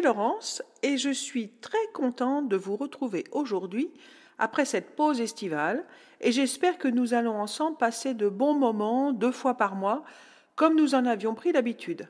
Laurence et je suis très contente de vous retrouver aujourd'hui après cette pause estivale et j'espère que nous allons ensemble passer de bons moments deux fois par mois comme nous en avions pris l'habitude.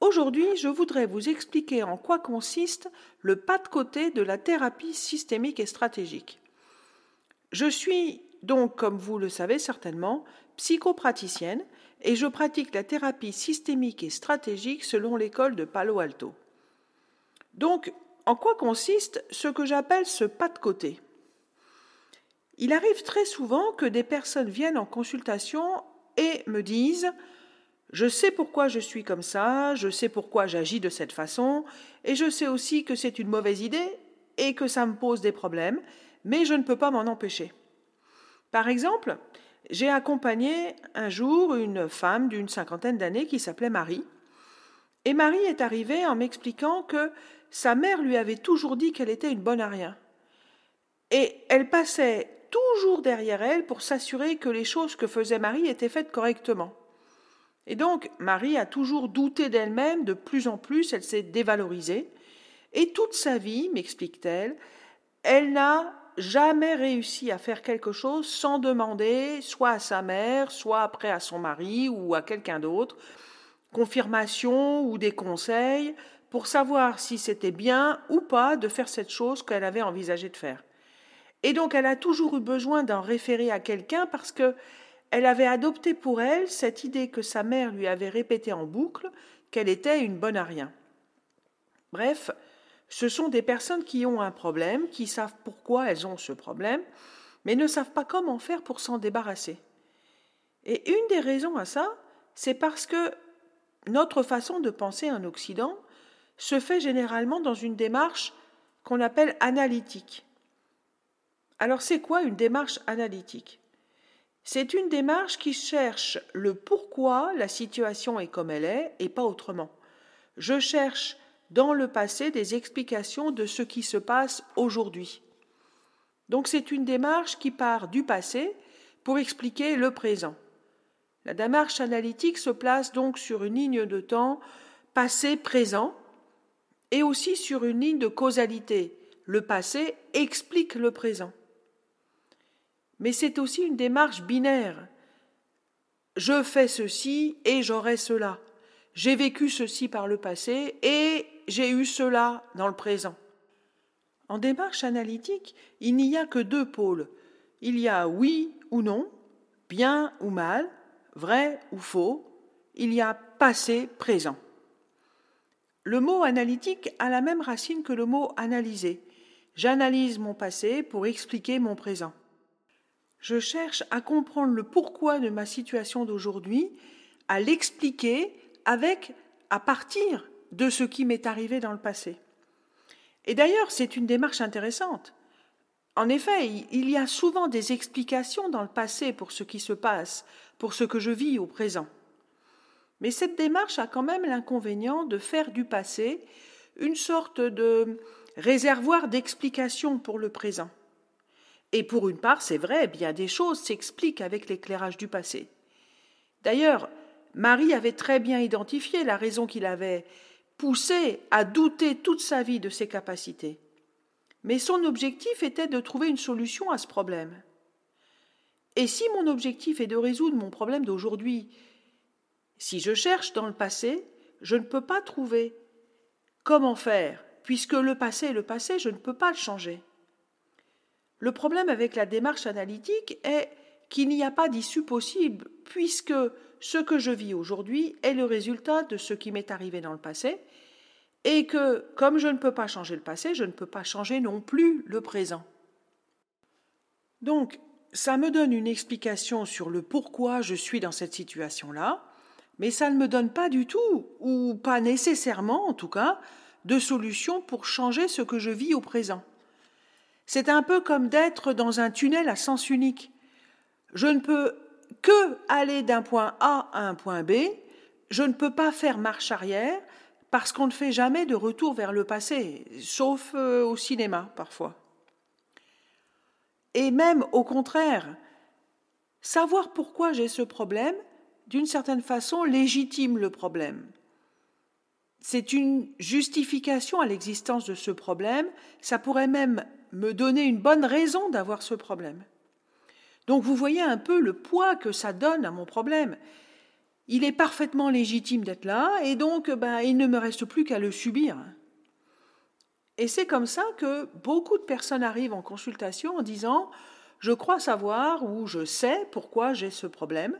Aujourd'hui, je voudrais vous expliquer en quoi consiste le pas de côté de la thérapie systémique et stratégique. Je suis donc, comme vous le savez certainement, psychopraticienne et je pratique la thérapie systémique et stratégique selon l'école de Palo Alto. Donc, en quoi consiste ce que j'appelle ce pas de côté? Il arrive très souvent que des personnes viennent en consultation et me disent je sais pourquoi je suis comme ça, je sais pourquoi j'agis de cette façon, et je sais aussi que c'est une mauvaise idée et que ça me pose des problèmes, mais je ne peux pas m'en empêcher. Par exemple, j'ai accompagné un jour une femme d'une cinquantaine d'années qui s'appelait Marie. Et Marie est arrivée en m'expliquant que sa mère lui avait toujours dit qu'elle était une bonne à rien. Et elle passait toujours derrière elle pour s'assurer que les choses que faisait Marie étaient faites correctement. Et donc, Marie a toujours douté d'elle-même, de plus en plus, elle s'est dévalorisée. Et toute sa vie, m'explique-t-elle, elle n'a jamais réussi à faire quelque chose sans demander soit à sa mère, soit après à son mari ou à quelqu'un d'autre, confirmation ou des conseils pour savoir si c'était bien ou pas de faire cette chose qu'elle avait envisagé de faire. Et donc elle a toujours eu besoin d'en référer à quelqu'un parce que elle avait adopté pour elle cette idée que sa mère lui avait répétée en boucle qu'elle était une bonne à rien. Bref, ce sont des personnes qui ont un problème, qui savent pourquoi elles ont ce problème, mais ne savent pas comment faire pour s'en débarrasser. Et une des raisons à ça, c'est parce que notre façon de penser en Occident se fait généralement dans une démarche qu'on appelle analytique. Alors c'est quoi une démarche analytique? C'est une démarche qui cherche le pourquoi la situation est comme elle est et pas autrement. Je cherche dans le passé des explications de ce qui se passe aujourd'hui. Donc c'est une démarche qui part du passé pour expliquer le présent. La démarche analytique se place donc sur une ligne de temps passé-présent et aussi sur une ligne de causalité. Le passé explique le présent. Mais c'est aussi une démarche binaire. Je fais ceci et j'aurai cela. J'ai vécu ceci par le passé et j'ai eu cela dans le présent. En démarche analytique, il n'y a que deux pôles. Il y a oui ou non, bien ou mal, vrai ou faux. Il y a passé, présent. Le mot analytique a la même racine que le mot analyser. J'analyse mon passé pour expliquer mon présent. Je cherche à comprendre le pourquoi de ma situation d'aujourd'hui, à l'expliquer avec, à partir de ce qui m'est arrivé dans le passé. Et d'ailleurs, c'est une démarche intéressante. En effet, il y a souvent des explications dans le passé pour ce qui se passe, pour ce que je vis au présent. Mais cette démarche a quand même l'inconvénient de faire du passé une sorte de réservoir d'explications pour le présent. Et pour une part, c'est vrai, bien des choses s'expliquent avec l'éclairage du passé. D'ailleurs, Marie avait très bien identifié la raison qu'il avait poussé à douter toute sa vie de ses capacités. Mais son objectif était de trouver une solution à ce problème. Et si mon objectif est de résoudre mon problème d'aujourd'hui, si je cherche dans le passé, je ne peux pas trouver comment faire, puisque le passé est le passé, je ne peux pas le changer. Le problème avec la démarche analytique est qu'il n'y a pas d'issue possible, puisque ce que je vis aujourd'hui est le résultat de ce qui m'est arrivé dans le passé, et que comme je ne peux pas changer le passé, je ne peux pas changer non plus le présent. Donc, ça me donne une explication sur le pourquoi je suis dans cette situation-là, mais ça ne me donne pas du tout, ou pas nécessairement en tout cas, de solution pour changer ce que je vis au présent. C'est un peu comme d'être dans un tunnel à sens unique. Je ne peux que aller d'un point A à un point B, je ne peux pas faire marche arrière parce qu'on ne fait jamais de retour vers le passé, sauf euh, au cinéma parfois. Et même au contraire, savoir pourquoi j'ai ce problème, d'une certaine façon, légitime le problème. c'est une justification à l'existence de ce problème, ça pourrait même me donner une bonne raison d'avoir ce problème. Donc vous voyez un peu le poids que ça donne à mon problème. Il est parfaitement légitime d'être là, et donc ben, il ne me reste plus qu'à le subir. Et c'est comme ça que beaucoup de personnes arrivent en consultation en disant Je crois savoir ou je sais pourquoi j'ai ce problème,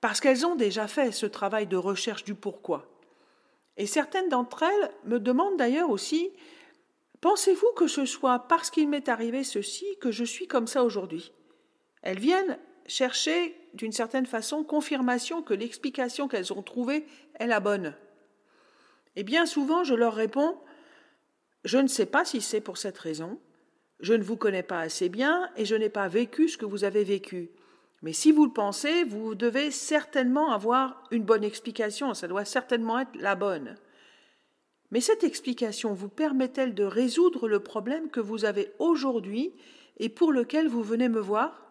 parce qu'elles ont déjà fait ce travail de recherche du pourquoi. Et certaines d'entre elles me demandent d'ailleurs aussi Pensez-vous que ce soit parce qu'il m'est arrivé ceci que je suis comme ça aujourd'hui? Elles viennent chercher d'une certaine façon confirmation que l'explication qu'elles ont trouvée est la bonne. Et bien souvent je leur réponds Je ne sais pas si c'est pour cette raison, je ne vous connais pas assez bien et je n'ai pas vécu ce que vous avez vécu. Mais si vous le pensez, vous devez certainement avoir une bonne explication, ça doit certainement être la bonne. Mais cette explication vous permet-elle de résoudre le problème que vous avez aujourd'hui et pour lequel vous venez me voir?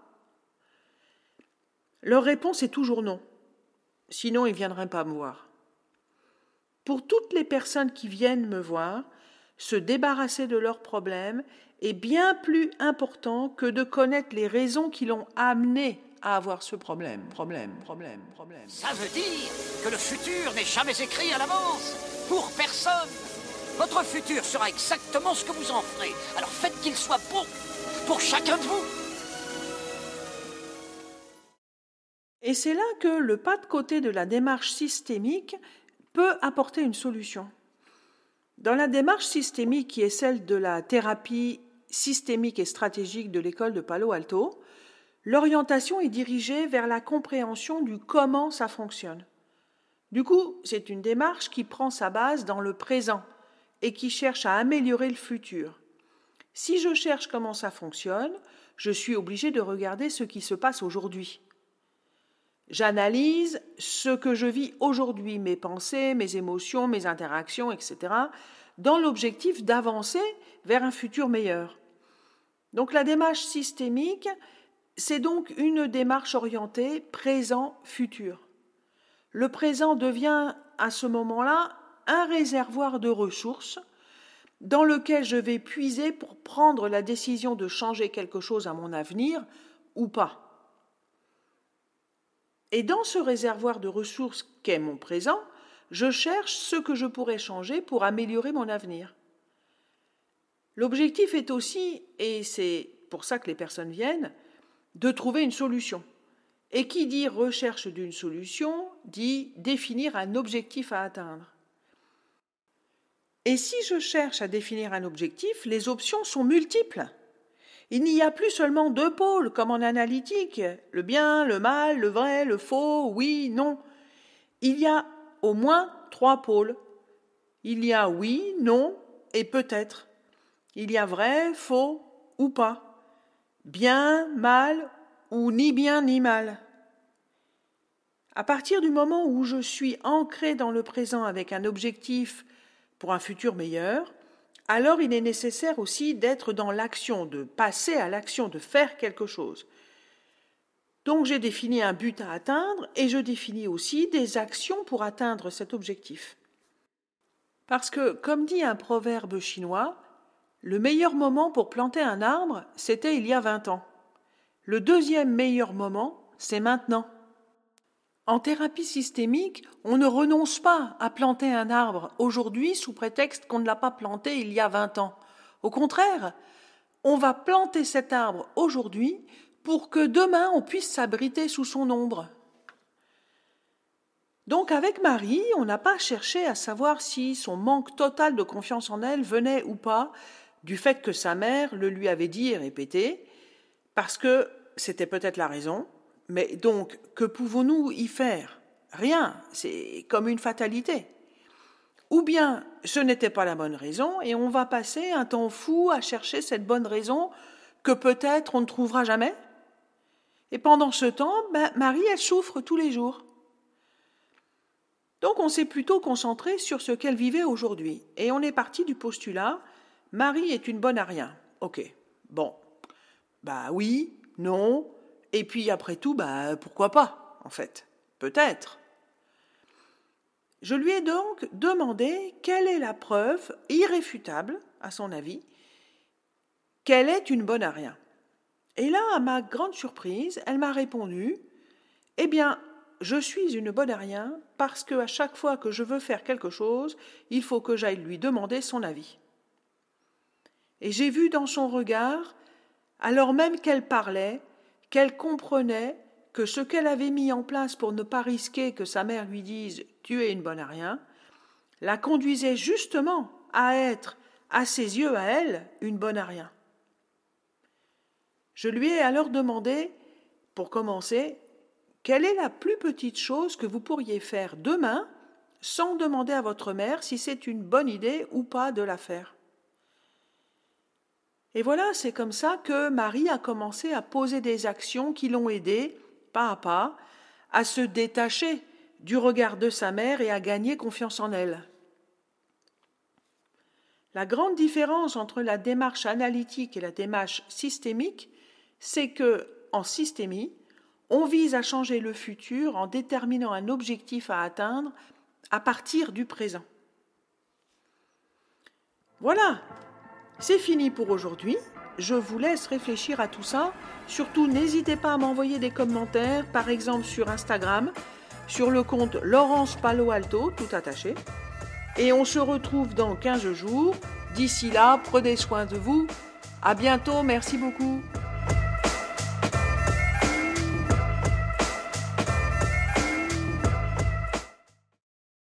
Leur réponse est toujours non. Sinon, ils ne viendraient pas me voir. Pour toutes les personnes qui viennent me voir, se débarrasser de leurs problèmes est bien plus important que de connaître les raisons qui l'ont amené à avoir ce problème, problème, problème, problème. Ça veut dire que le futur n'est jamais écrit à l'avance, pour personne. Votre futur sera exactement ce que vous en ferez. Alors faites qu'il soit beau pour chacun de vous. Et c'est là que le pas de côté de la démarche systémique peut apporter une solution. Dans la démarche systémique qui est celle de la thérapie systémique et stratégique de l'école de Palo Alto, l'orientation est dirigée vers la compréhension du comment ça fonctionne. Du coup, c'est une démarche qui prend sa base dans le présent et qui cherche à améliorer le futur. Si je cherche comment ça fonctionne, je suis obligé de regarder ce qui se passe aujourd'hui. J'analyse ce que je vis aujourd'hui, mes pensées, mes émotions, mes interactions, etc., dans l'objectif d'avancer vers un futur meilleur. Donc la démarche systémique, c'est donc une démarche orientée présent-futur. Le présent devient à ce moment-là un réservoir de ressources dans lequel je vais puiser pour prendre la décision de changer quelque chose à mon avenir ou pas. Et dans ce réservoir de ressources qu'est mon présent, je cherche ce que je pourrais changer pour améliorer mon avenir. L'objectif est aussi, et c'est pour ça que les personnes viennent, de trouver une solution. Et qui dit recherche d'une solution dit définir un objectif à atteindre. Et si je cherche à définir un objectif, les options sont multiples. Il n'y a plus seulement deux pôles comme en analytique, le bien, le mal, le vrai, le faux, oui, non. Il y a au moins trois pôles. Il y a oui, non et peut-être. Il y a vrai, faux ou pas. Bien, mal ou ni bien ni mal. À partir du moment où je suis ancré dans le présent avec un objectif pour un futur meilleur, alors il est nécessaire aussi d'être dans l'action, de passer à l'action, de faire quelque chose. Donc j'ai défini un but à atteindre et je définis aussi des actions pour atteindre cet objectif. Parce que, comme dit un proverbe chinois, le meilleur moment pour planter un arbre, c'était il y a 20 ans. Le deuxième meilleur moment, c'est maintenant. En thérapie systémique, on ne renonce pas à planter un arbre aujourd'hui sous prétexte qu'on ne l'a pas planté il y a 20 ans. Au contraire, on va planter cet arbre aujourd'hui pour que demain on puisse s'abriter sous son ombre. Donc avec Marie, on n'a pas cherché à savoir si son manque total de confiance en elle venait ou pas du fait que sa mère le lui avait dit et répété, parce que c'était peut-être la raison, mais donc, que pouvons-nous y faire? Rien, c'est comme une fatalité. Ou bien ce n'était pas la bonne raison et on va passer un temps fou à chercher cette bonne raison que peut-être on ne trouvera jamais? Et pendant ce temps, ben, Marie, elle souffre tous les jours. Donc on s'est plutôt concentré sur ce qu'elle vivait aujourd'hui. Et on est parti du postulat Marie est une bonne à rien. Ok. Bon. Bah oui, non, et puis après tout, bah pourquoi pas, en fait Peut-être. Je lui ai donc demandé quelle est la preuve irréfutable, à son avis, qu'elle est une bonne à rien. Et là, à ma grande surprise, elle m'a répondu Eh bien, je suis une bonne à rien parce que à chaque fois que je veux faire quelque chose, il faut que j'aille lui demander son avis. Et j'ai vu dans son regard, alors même qu'elle parlait, qu'elle comprenait que ce qu'elle avait mis en place pour ne pas risquer que sa mère lui dise Tu es une bonne à rien, la conduisait justement à être, à ses yeux, à elle, une bonne à rien. Je lui ai alors demandé, pour commencer, quelle est la plus petite chose que vous pourriez faire demain sans demander à votre mère si c'est une bonne idée ou pas de la faire. Et voilà, c'est comme ça que Marie a commencé à poser des actions qui l'ont aidée, pas à pas, à se détacher du regard de sa mère et à gagner confiance en elle. La grande différence entre la démarche analytique et la démarche systémique, c'est que, en systémie, on vise à changer le futur en déterminant un objectif à atteindre à partir du présent. Voilà, c'est fini pour aujourd'hui. Je vous laisse réfléchir à tout ça. Surtout, n'hésitez pas à m'envoyer des commentaires, par exemple sur Instagram, sur le compte Laurence Palo Alto, tout attaché. Et on se retrouve dans 15 jours. D'ici là, prenez soin de vous. À bientôt, merci beaucoup.